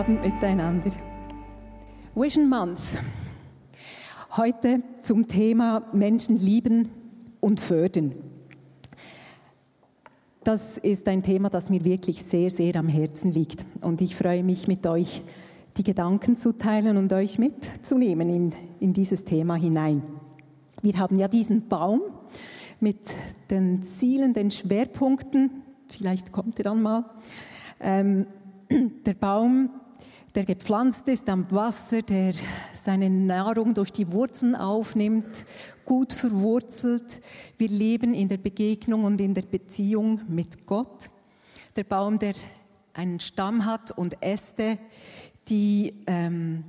Abend miteinander. Vision Month. Heute zum Thema Menschen lieben und fördern. Das ist ein Thema, das mir wirklich sehr, sehr am Herzen liegt. Und ich freue mich mit euch, die Gedanken zu teilen und euch mitzunehmen in, in dieses Thema hinein. Wir haben ja diesen Baum mit den Zielen, den Schwerpunkten, vielleicht kommt er dann mal. Ähm, der Baum, der gepflanzt ist am Wasser, der seine Nahrung durch die Wurzeln aufnimmt, gut verwurzelt. Wir leben in der Begegnung und in der Beziehung mit Gott. Der Baum, der einen Stamm hat und Äste, die ähm,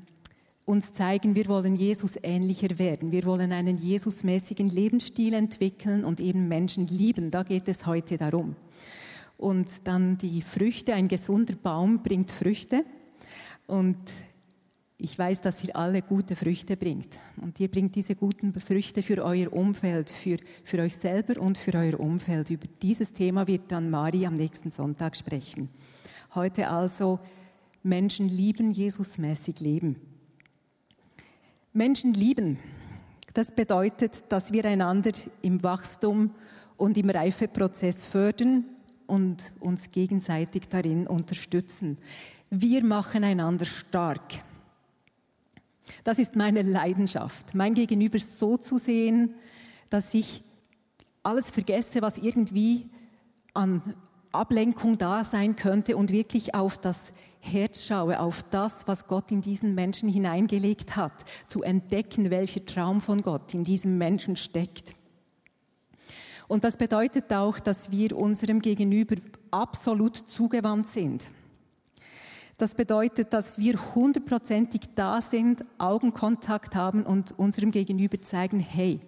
uns zeigen, wir wollen Jesus ähnlicher werden. Wir wollen einen Jesusmäßigen Lebensstil entwickeln und eben Menschen lieben. Da geht es heute darum. Und dann die Früchte. Ein gesunder Baum bringt Früchte. Und ich weiß, dass ihr alle gute Früchte bringt. Und ihr bringt diese guten Früchte für euer Umfeld, für, für euch selber und für euer Umfeld. Über dieses Thema wird dann Mari am nächsten Sonntag sprechen. Heute also Menschen lieben, Jesusmäßig leben. Menschen lieben, das bedeutet, dass wir einander im Wachstum und im Reifeprozess fördern und uns gegenseitig darin unterstützen. Wir machen einander stark. Das ist meine Leidenschaft, mein Gegenüber so zu sehen, dass ich alles vergesse, was irgendwie an Ablenkung da sein könnte und wirklich auf das Herz schaue, auf das, was Gott in diesen Menschen hineingelegt hat, zu entdecken, welcher Traum von Gott in diesem Menschen steckt. Und das bedeutet auch, dass wir unserem Gegenüber absolut zugewandt sind. Das bedeutet, dass wir hundertprozentig da sind, Augenkontakt haben und unserem Gegenüber zeigen, hey,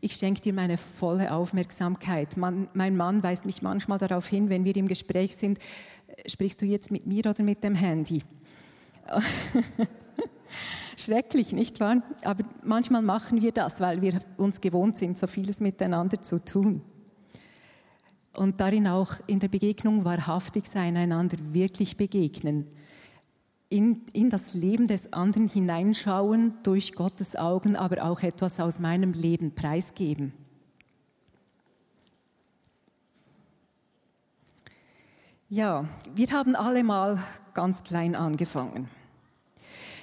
ich schenke dir meine volle Aufmerksamkeit. Man, mein Mann weist mich manchmal darauf hin, wenn wir im Gespräch sind, sprichst du jetzt mit mir oder mit dem Handy? Schrecklich, nicht wahr? Aber manchmal machen wir das, weil wir uns gewohnt sind, so vieles miteinander zu tun. Und darin auch in der Begegnung wahrhaftig sein, einander wirklich begegnen. In, in das Leben des anderen hineinschauen, durch Gottes Augen, aber auch etwas aus meinem Leben preisgeben. Ja, wir haben alle mal ganz klein angefangen.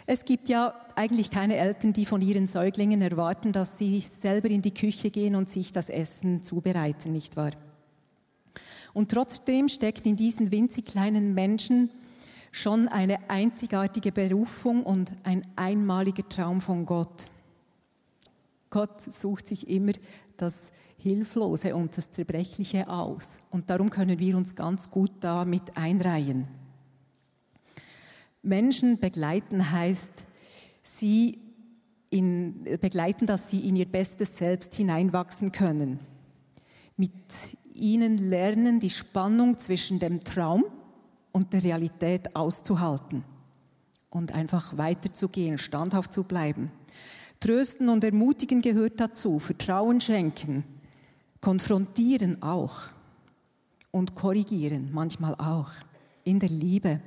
Es gibt ja eigentlich keine Eltern, die von ihren Säuglingen erwarten, dass sie selber in die Küche gehen und sich das Essen zubereiten, nicht wahr? Und trotzdem steckt in diesen winzig kleinen Menschen schon eine einzigartige Berufung und ein einmaliger Traum von Gott. Gott sucht sich immer das Hilflose und das Zerbrechliche aus. Und darum können wir uns ganz gut damit einreihen. Menschen begleiten heißt, sie in, begleiten, dass sie in ihr bestes Selbst hineinwachsen können. Mit ihnen lernen, die Spannung zwischen dem Traum und der Realität auszuhalten und einfach weiterzugehen, standhaft zu bleiben. Trösten und ermutigen gehört dazu, Vertrauen schenken, konfrontieren auch und korrigieren manchmal auch in der Liebe,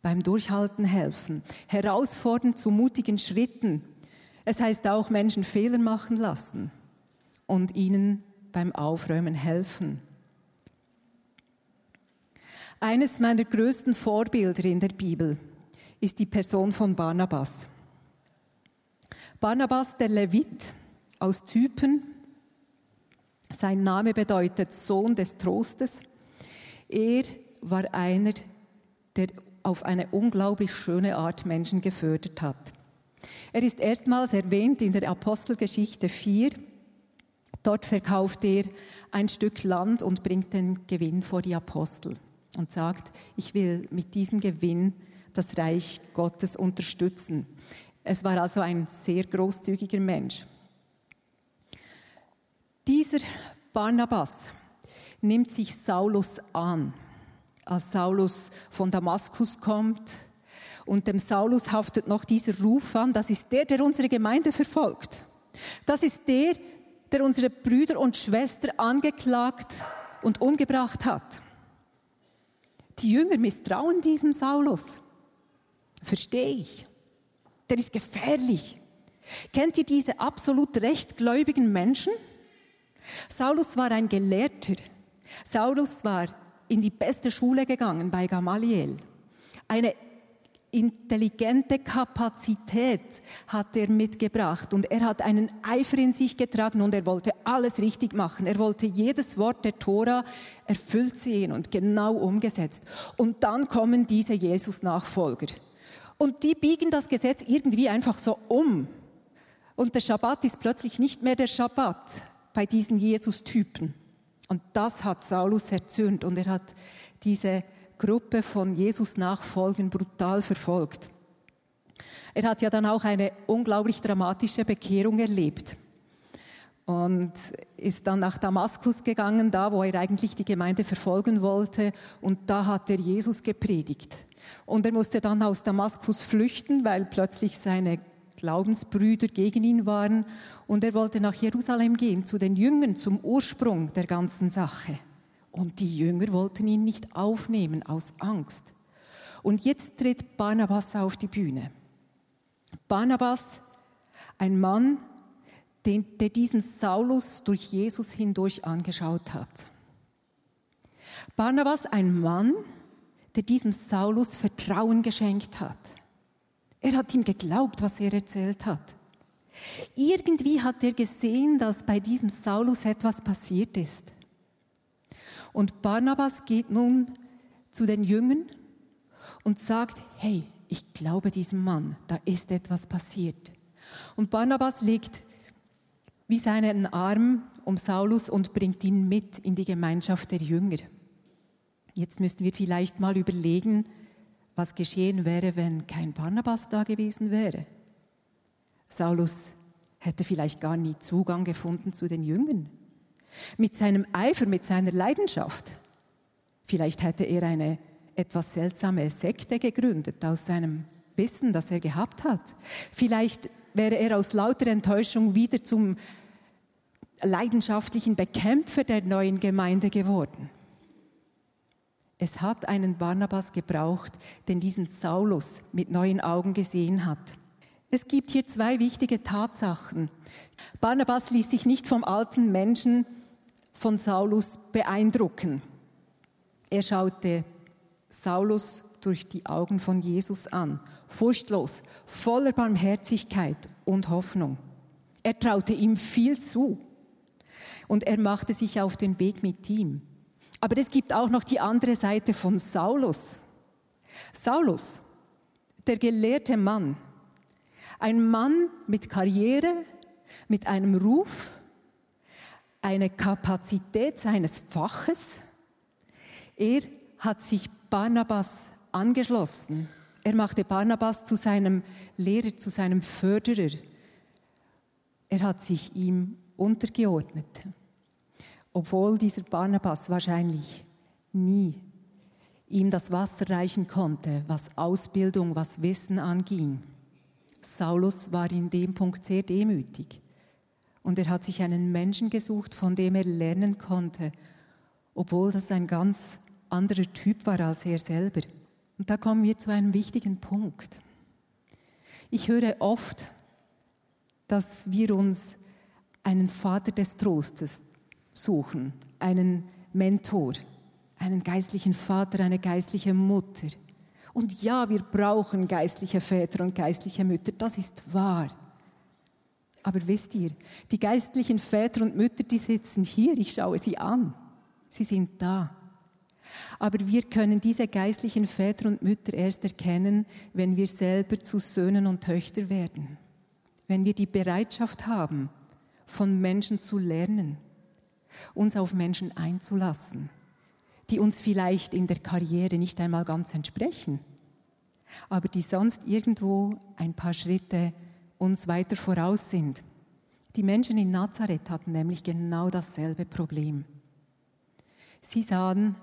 beim Durchhalten helfen, herausfordern zu mutigen Schritten. Es heißt auch Menschen Fehler machen lassen und ihnen beim Aufräumen helfen. Eines meiner größten Vorbilder in der Bibel ist die Person von Barnabas. Barnabas, der Levit aus Typen, sein Name bedeutet Sohn des Trostes. Er war einer, der auf eine unglaublich schöne Art Menschen gefördert hat. Er ist erstmals erwähnt in der Apostelgeschichte 4. Dort verkauft er ein Stück Land und bringt den Gewinn vor die Apostel und sagt, ich will mit diesem Gewinn das Reich Gottes unterstützen. Es war also ein sehr großzügiger Mensch. Dieser Barnabas nimmt sich Saulus an. Als Saulus von Damaskus kommt und dem Saulus haftet noch dieser Ruf an, das ist der, der unsere Gemeinde verfolgt. Das ist der, der unsere Brüder und Schwestern angeklagt und umgebracht hat. Die Jünger misstrauen diesem Saulus. Verstehe ich. Der ist gefährlich. Kennt ihr diese absolut rechtgläubigen Menschen? Saulus war ein Gelehrter. Saulus war in die beste Schule gegangen bei Gamaliel. Eine intelligente Kapazität hat er mitgebracht und er hat einen Eifer in sich getragen und er wollte alles richtig machen. Er wollte jedes Wort der Tora erfüllt sehen und genau umgesetzt. Und dann kommen diese Jesus-Nachfolger. Und die biegen das Gesetz irgendwie einfach so um. Und der Schabbat ist plötzlich nicht mehr der Schabbat bei diesen Jesus-Typen. Und das hat Saulus erzürnt und er hat diese Gruppe von Jesus nachfolgen brutal verfolgt. Er hat ja dann auch eine unglaublich dramatische Bekehrung erlebt und ist dann nach Damaskus gegangen, da wo er eigentlich die Gemeinde verfolgen wollte und da hat er Jesus gepredigt. Und er musste dann aus Damaskus flüchten, weil plötzlich seine Glaubensbrüder gegen ihn waren und er wollte nach Jerusalem gehen, zu den Jüngern, zum Ursprung der ganzen Sache. Und die Jünger wollten ihn nicht aufnehmen aus Angst. Und jetzt tritt Barnabas auf die Bühne. Barnabas, ein Mann, den, der diesen Saulus durch Jesus hindurch angeschaut hat. Barnabas, ein Mann, der diesem Saulus Vertrauen geschenkt hat. Er hat ihm geglaubt, was er erzählt hat. Irgendwie hat er gesehen, dass bei diesem Saulus etwas passiert ist. Und Barnabas geht nun zu den Jüngern und sagt, hey, ich glaube diesem Mann, da ist etwas passiert. Und Barnabas legt wie seinen Arm um Saulus und bringt ihn mit in die Gemeinschaft der Jünger. Jetzt müssten wir vielleicht mal überlegen, was geschehen wäre, wenn kein Barnabas da gewesen wäre. Saulus hätte vielleicht gar nie Zugang gefunden zu den Jüngern mit seinem Eifer, mit seiner Leidenschaft. Vielleicht hätte er eine etwas seltsame Sekte gegründet aus seinem Wissen, das er gehabt hat. Vielleicht wäre er aus lauter Enttäuschung wieder zum leidenschaftlichen Bekämpfer der neuen Gemeinde geworden. Es hat einen Barnabas gebraucht, den diesen Saulus mit neuen Augen gesehen hat. Es gibt hier zwei wichtige Tatsachen. Barnabas ließ sich nicht vom alten Menschen von Saulus beeindrucken. Er schaute Saulus durch die Augen von Jesus an, furchtlos, voller Barmherzigkeit und Hoffnung. Er traute ihm viel zu und er machte sich auf den Weg mit ihm. Aber es gibt auch noch die andere Seite von Saulus. Saulus, der gelehrte Mann, ein Mann mit Karriere, mit einem Ruf, eine Kapazität seines Faches. Er hat sich Barnabas angeschlossen. Er machte Barnabas zu seinem Lehrer, zu seinem Förderer. Er hat sich ihm untergeordnet. Obwohl dieser Barnabas wahrscheinlich nie ihm das Wasser reichen konnte, was Ausbildung, was Wissen anging. Saulus war in dem Punkt sehr demütig. Und er hat sich einen Menschen gesucht, von dem er lernen konnte, obwohl das ein ganz anderer Typ war als er selber. Und da kommen wir zu einem wichtigen Punkt. Ich höre oft, dass wir uns einen Vater des Trostes suchen, einen Mentor, einen geistlichen Vater, eine geistliche Mutter. Und ja, wir brauchen geistliche Väter und geistliche Mütter, das ist wahr. Aber wisst ihr, die geistlichen Väter und Mütter, die sitzen hier, ich schaue sie an. Sie sind da. Aber wir können diese geistlichen Väter und Mütter erst erkennen, wenn wir selber zu Söhnen und Töchtern werden. Wenn wir die Bereitschaft haben, von Menschen zu lernen, uns auf Menschen einzulassen, die uns vielleicht in der Karriere nicht einmal ganz entsprechen. aber die sonst irgendwo ein paar Schritte uns weiter voraus sind. Die Menschen in Nazareth hatten nämlich genau dasselbe Problem. Sie sahen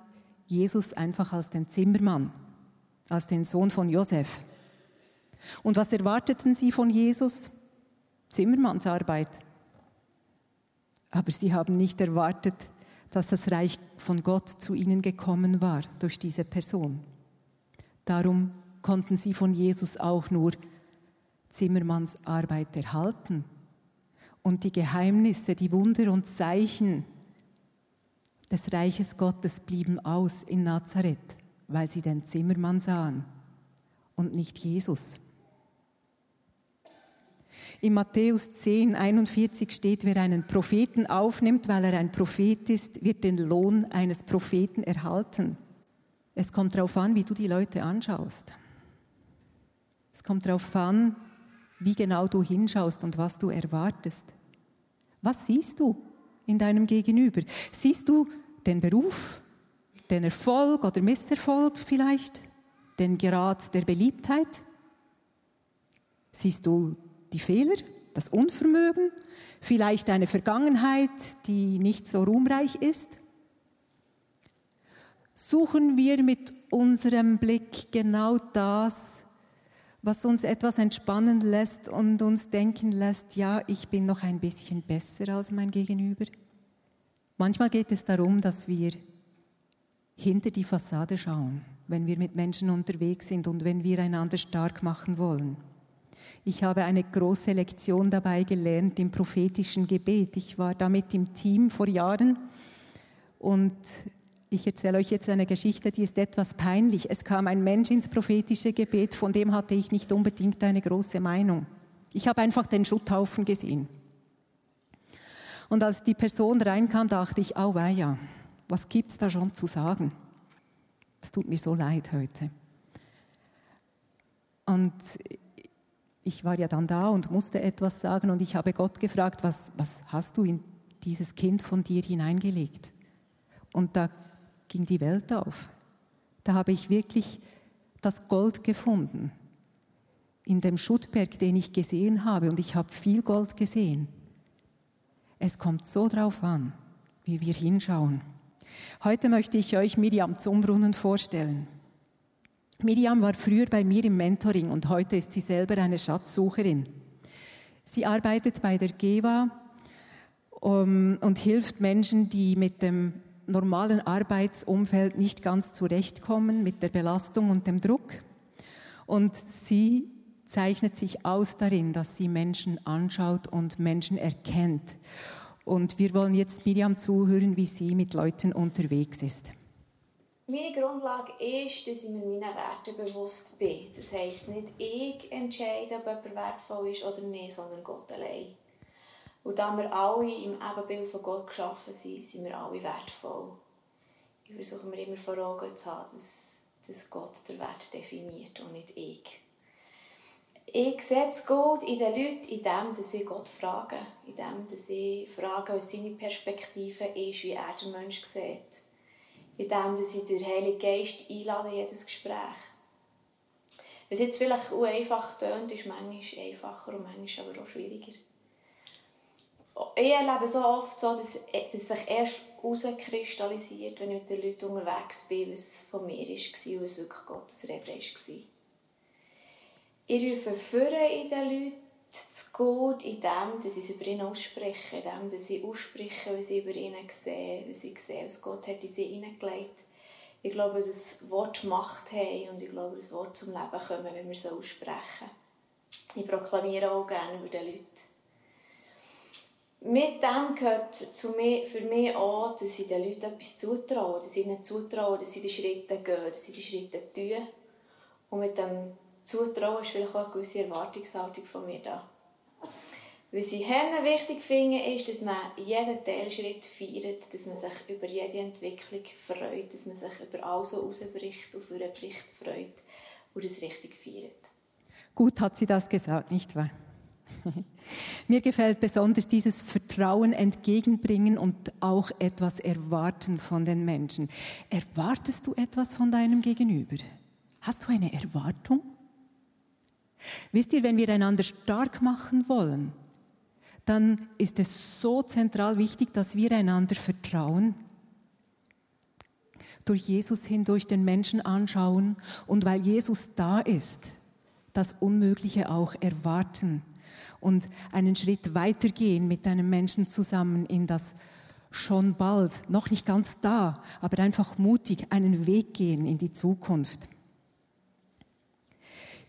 Jesus einfach als den Zimmermann, als den Sohn von Josef. Und was erwarteten sie von Jesus? Zimmermannsarbeit. Aber sie haben nicht erwartet, dass das Reich von Gott zu ihnen gekommen war durch diese Person. Darum konnten sie von Jesus auch nur Zimmermannsarbeit erhalten. Und die Geheimnisse, die Wunder und Zeichen des Reiches Gottes blieben aus in Nazareth, weil sie den Zimmermann sahen und nicht Jesus. In Matthäus 10, 41 steht, wer einen Propheten aufnimmt, weil er ein Prophet ist, wird den Lohn eines Propheten erhalten. Es kommt darauf an, wie du die Leute anschaust. Es kommt darauf an, wie genau du hinschaust und was du erwartest. Was siehst du in deinem Gegenüber? Siehst du den Beruf, den Erfolg oder Misserfolg vielleicht, den Grad der Beliebtheit? Siehst du die Fehler, das Unvermögen, vielleicht eine Vergangenheit, die nicht so ruhmreich ist? Suchen wir mit unserem Blick genau das, was uns etwas entspannen lässt und uns denken lässt, ja, ich bin noch ein bisschen besser als mein Gegenüber? Manchmal geht es darum, dass wir hinter die Fassade schauen, wenn wir mit Menschen unterwegs sind und wenn wir einander stark machen wollen. Ich habe eine große Lektion dabei gelernt im prophetischen Gebet. Ich war damit im Team vor Jahren und ich erzähle euch jetzt eine Geschichte, die ist etwas peinlich. Es kam ein Mensch ins prophetische Gebet, von dem hatte ich nicht unbedingt eine große Meinung. Ich habe einfach den Schutthaufen gesehen. Und als die Person reinkam, dachte ich, au ja, was gibt's da schon zu sagen? Es tut mir so leid heute. Und ich war ja dann da und musste etwas sagen und ich habe Gott gefragt, was, was hast du in dieses Kind von dir hineingelegt? Und da ging die Welt auf. Da habe ich wirklich das Gold gefunden in dem Schuttberg, den ich gesehen habe und ich habe viel Gold gesehen. Es kommt so drauf an, wie wir hinschauen. Heute möchte ich euch Miriam Zumbrunnen vorstellen. Miriam war früher bei mir im Mentoring und heute ist sie selber eine Schatzsucherin. Sie arbeitet bei der GEWA um, und hilft Menschen, die mit dem normalen Arbeitsumfeld nicht ganz zurechtkommen, mit der Belastung und dem Druck. Und sie zeichnet sich aus darin, dass sie Menschen anschaut und Menschen erkennt. Und wir wollen jetzt Miriam zuhören, wie sie mit Leuten unterwegs ist. Meine Grundlage ist, dass ich mir meinen Werten bewusst bin. Das heisst, nicht ich entscheide, ob jemand wertvoll ist oder nicht, sondern Gott allein. Und da wir alle im Ebenbild von Gott geschaffen sind, sind wir alle wertvoll. Ich versuche mir immer vor Augen zu haben, dass, dass Gott den Wert definiert und nicht ich. Ich sehe das Gut in den Leuten, in dem, dass sie Gott fragen, in dem, dass sie fragen, was seine Perspektive ist, wie er den Menschen sieht indem ich den Heiligen Geist einlade in jedes Gespräch. Was jetzt vielleicht einfach tönt, ist manchmal einfacher und manchmal aber auch schwieriger. Ich erlebe so oft so, dass, dass sich erst herauskristallisiert, wenn ich mit den Leuten unterwegs bin, was von mir war und was wirklich Gottes Rede war. Ich rufe Führer in den Leuten das Gut in dem, dass ich es über ihn ausspreche, in dem, dass ich ausspreche, was ich über ihn sehe, was ich sehe, was Gott hat in sie hineingelegt. Ich glaube, dass das Wort Macht hat und ich glaube, dass das Wort zum Leben kommen, wenn wir es aussprechen. Ich proklamiere auch gerne über die Leute. Mit dem gehört zu mir, für mich auch, dass ich den Leuten etwas zutraue, dass ich ihnen zutraue, dass sie die Schritte gehen, dass sie die Schritte tun. Und mit dem Zutrauen ist vielleicht auch eine gewisse Erwartungshaltung von mir da. Was ich wichtig finde, ist, dass man jeden Teilschritt feiert, dass man sich über jede Entwicklung freut, dass man sich über alles, was rausbricht, auf einen Bericht freut und das richtig feiert. Gut hat sie das gesagt, nicht wahr? Mir gefällt besonders dieses Vertrauen entgegenbringen und auch etwas erwarten von den Menschen. Erwartest du etwas von deinem Gegenüber? Hast du eine Erwartung? Wisst ihr, wenn wir einander stark machen wollen, dann ist es so zentral wichtig, dass wir einander vertrauen, durch Jesus hindurch den Menschen anschauen und weil Jesus da ist, das Unmögliche auch erwarten und einen Schritt weitergehen mit einem Menschen zusammen in das schon bald, noch nicht ganz da, aber einfach mutig einen Weg gehen in die Zukunft.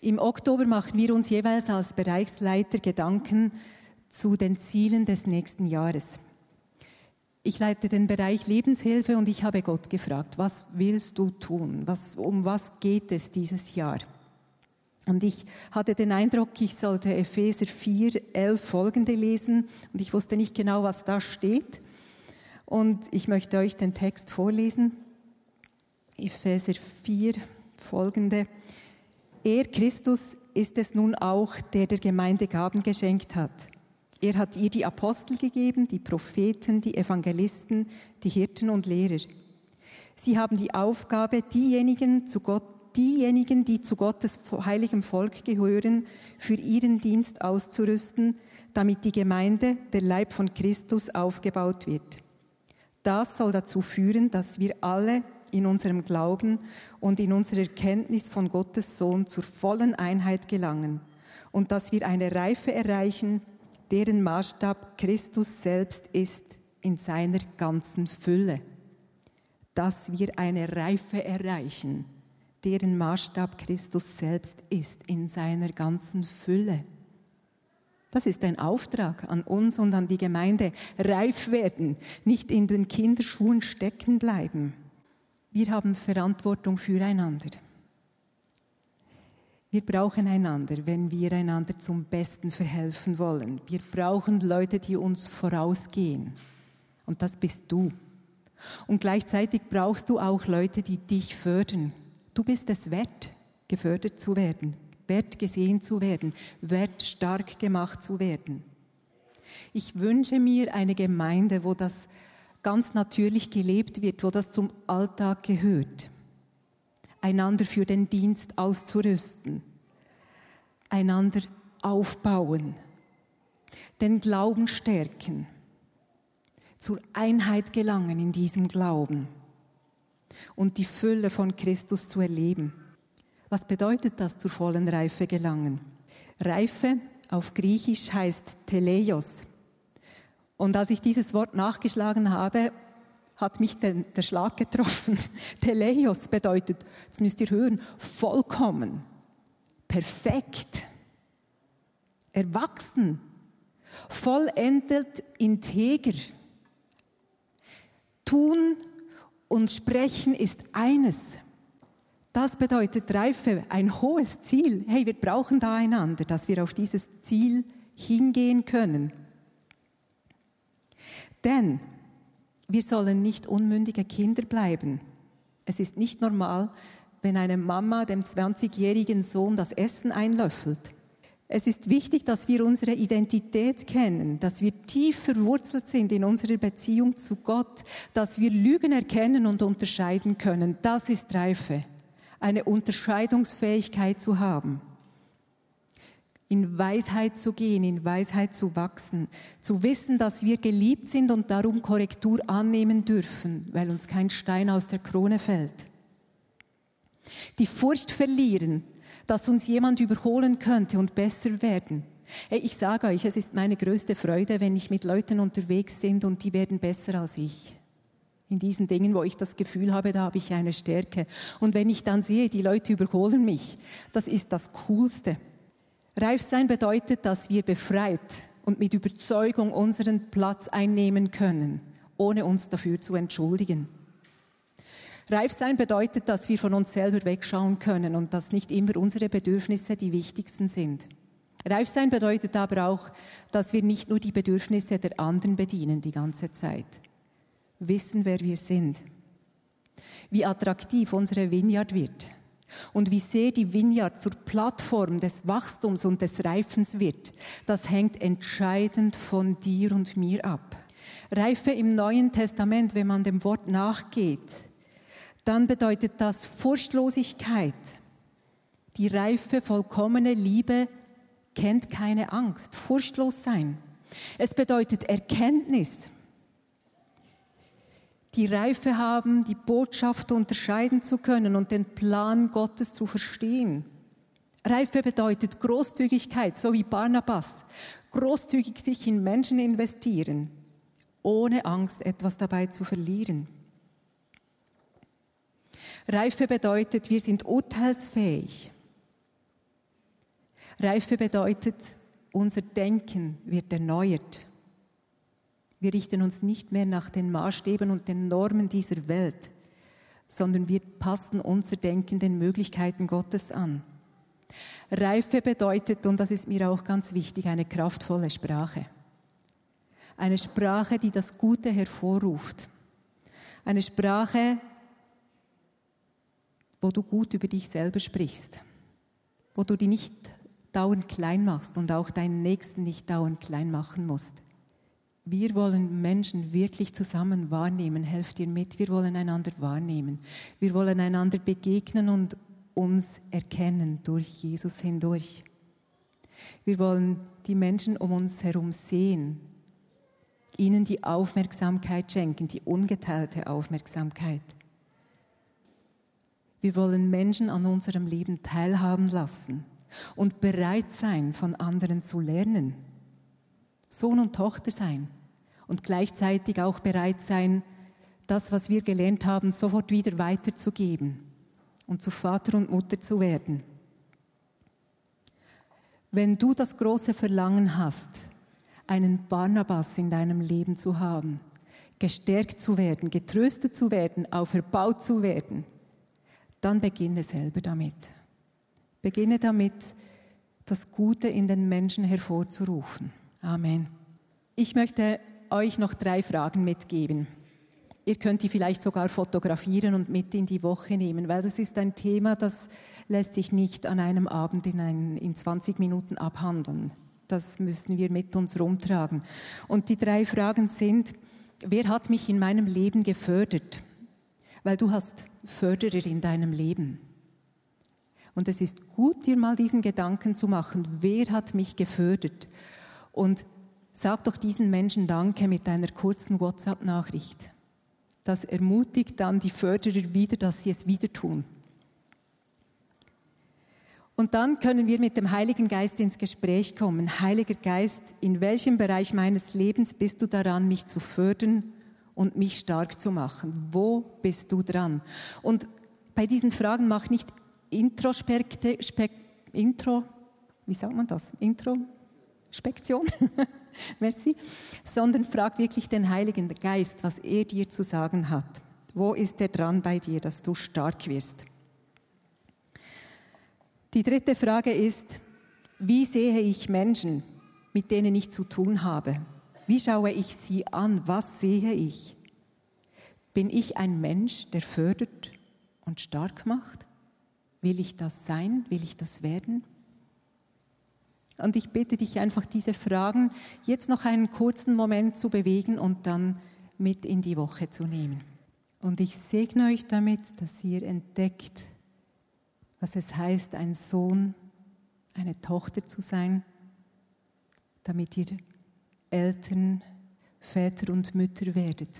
Im Oktober machen wir uns jeweils als Bereichsleiter Gedanken zu den Zielen des nächsten Jahres. Ich leite den Bereich Lebenshilfe und ich habe Gott gefragt, was willst du tun? Was, um was geht es dieses Jahr? Und ich hatte den Eindruck, ich sollte Epheser 4, 11 folgende lesen und ich wusste nicht genau, was da steht. Und ich möchte euch den Text vorlesen. Epheser 4, folgende. Er, Christus, ist es nun auch, der der Gemeinde Gaben geschenkt hat. Er hat ihr die Apostel gegeben, die Propheten, die Evangelisten, die Hirten und Lehrer. Sie haben die Aufgabe, diejenigen, zu Gott, diejenigen, die zu Gottes heiligem Volk gehören, für ihren Dienst auszurüsten, damit die Gemeinde, der Leib von Christus, aufgebaut wird. Das soll dazu führen, dass wir alle in unserem Glauben und in unserer Erkenntnis von Gottes Sohn zur vollen Einheit gelangen und dass wir eine Reife erreichen, deren Maßstab Christus selbst ist in seiner ganzen Fülle. Dass wir eine Reife erreichen, deren Maßstab Christus selbst ist in seiner ganzen Fülle. Das ist ein Auftrag an uns und an die Gemeinde. Reif werden, nicht in den Kinderschuhen stecken bleiben. Wir haben Verantwortung füreinander. Wir brauchen einander, wenn wir einander zum Besten verhelfen wollen. Wir brauchen Leute, die uns vorausgehen. Und das bist du. Und gleichzeitig brauchst du auch Leute, die dich fördern. Du bist es wert, gefördert zu werden, wert gesehen zu werden, wert stark gemacht zu werden. Ich wünsche mir eine Gemeinde, wo das ganz natürlich gelebt wird, wo das zum Alltag gehört. Einander für den Dienst auszurüsten, einander aufbauen, den Glauben stärken, zur Einheit gelangen in diesem Glauben und die Fülle von Christus zu erleben. Was bedeutet das zur vollen Reife gelangen? Reife auf Griechisch heißt Teleios. Und als ich dieses Wort nachgeschlagen habe, hat mich der, der Schlag getroffen. Teleios bedeutet, das müsst ihr hören, vollkommen, perfekt, erwachsen, vollendet, integer. Tun und sprechen ist eines. Das bedeutet Reife, ein hohes Ziel. Hey, wir brauchen da einander, dass wir auf dieses Ziel hingehen können. Denn wir sollen nicht unmündige Kinder bleiben. Es ist nicht normal, wenn eine Mama dem 20-jährigen Sohn das Essen einlöffelt. Es ist wichtig, dass wir unsere Identität kennen, dass wir tief verwurzelt sind in unserer Beziehung zu Gott, dass wir Lügen erkennen und unterscheiden können. Das ist Reife eine Unterscheidungsfähigkeit zu haben, in Weisheit zu gehen, in Weisheit zu wachsen, zu wissen, dass wir geliebt sind und darum Korrektur annehmen dürfen, weil uns kein Stein aus der Krone fällt. Die Furcht verlieren, dass uns jemand überholen könnte und besser werden. Hey, ich sage euch, es ist meine größte Freude, wenn ich mit Leuten unterwegs bin und die werden besser als ich in diesen Dingen, wo ich das Gefühl habe, da habe ich eine Stärke. Und wenn ich dann sehe, die Leute überholen mich, das ist das Coolste. Reif sein bedeutet, dass wir befreit und mit Überzeugung unseren Platz einnehmen können, ohne uns dafür zu entschuldigen. Reif sein bedeutet, dass wir von uns selber wegschauen können und dass nicht immer unsere Bedürfnisse die wichtigsten sind. Reif sein bedeutet aber auch, dass wir nicht nur die Bedürfnisse der anderen bedienen die ganze Zeit wissen, wer wir sind. Wie attraktiv unsere Vineyard wird und wie sehr die Vineyard zur Plattform des Wachstums und des Reifens wird, das hängt entscheidend von dir und mir ab. Reife im Neuen Testament, wenn man dem Wort nachgeht, dann bedeutet das Furchtlosigkeit, Die reife, vollkommene Liebe kennt keine Angst, furchtlos sein. Es bedeutet Erkenntnis. Die Reife haben, die Botschaft unterscheiden zu können und den Plan Gottes zu verstehen. Reife bedeutet Großzügigkeit, so wie Barnabas. Großzügig sich in Menschen investieren, ohne Angst, etwas dabei zu verlieren. Reife bedeutet, wir sind urteilsfähig. Reife bedeutet, unser Denken wird erneuert. Wir richten uns nicht mehr nach den Maßstäben und den Normen dieser Welt, sondern wir passen unser Denken den Möglichkeiten Gottes an. Reife bedeutet, und das ist mir auch ganz wichtig, eine kraftvolle Sprache. Eine Sprache, die das Gute hervorruft. Eine Sprache, wo du gut über dich selber sprichst, wo du die nicht dauernd klein machst und auch deinen Nächsten nicht dauernd klein machen musst. Wir wollen Menschen wirklich zusammen wahrnehmen. Helft ihr mit. Wir wollen einander wahrnehmen. Wir wollen einander begegnen und uns erkennen durch Jesus hindurch. Wir wollen die Menschen um uns herum sehen, ihnen die Aufmerksamkeit schenken, die ungeteilte Aufmerksamkeit. Wir wollen Menschen an unserem Leben teilhaben lassen und bereit sein, von anderen zu lernen. Sohn und Tochter sein und gleichzeitig auch bereit sein, das, was wir gelernt haben, sofort wieder weiterzugeben und zu Vater und Mutter zu werden. Wenn du das große Verlangen hast, einen Barnabas in deinem Leben zu haben, gestärkt zu werden, getröstet zu werden, auferbaut zu werden, dann beginne selber damit. Beginne damit, das Gute in den Menschen hervorzurufen. Amen. Ich möchte euch noch drei Fragen mitgeben. Ihr könnt die vielleicht sogar fotografieren und mit in die Woche nehmen, weil das ist ein Thema, das lässt sich nicht an einem Abend in, ein, in 20 Minuten abhandeln. Das müssen wir mit uns rumtragen. Und die drei Fragen sind, wer hat mich in meinem Leben gefördert? Weil du hast Förderer in deinem Leben. Und es ist gut, dir mal diesen Gedanken zu machen, wer hat mich gefördert? Und sag doch diesen Menschen Danke mit einer kurzen WhatsApp-Nachricht. Das ermutigt dann die Förderer wieder, dass sie es wieder tun. Und dann können wir mit dem Heiligen Geist ins Gespräch kommen. Heiliger Geist, in welchem Bereich meines Lebens bist du daran, mich zu fördern und mich stark zu machen? Wo bist du dran? Und bei diesen Fragen mach nicht Introspekte, Intro, wie sagt man das? Introspektion? Merci. Sondern frag wirklich den Heiligen Geist, was er dir zu sagen hat. Wo ist er dran bei dir, dass du stark wirst? Die dritte Frage ist, wie sehe ich Menschen, mit denen ich zu tun habe? Wie schaue ich sie an? Was sehe ich? Bin ich ein Mensch, der fördert und stark macht? Will ich das sein? Will ich das werden? Und ich bitte dich einfach, diese Fragen jetzt noch einen kurzen Moment zu bewegen und dann mit in die Woche zu nehmen. Und ich segne euch damit, dass ihr entdeckt, was es heißt, ein Sohn, eine Tochter zu sein, damit ihr Eltern, Väter und Mütter werdet,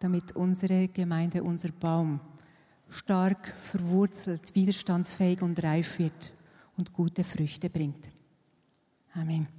damit unsere Gemeinde, unser Baum, stark verwurzelt, widerstandsfähig und reif wird und gute Früchte bringt. Amen.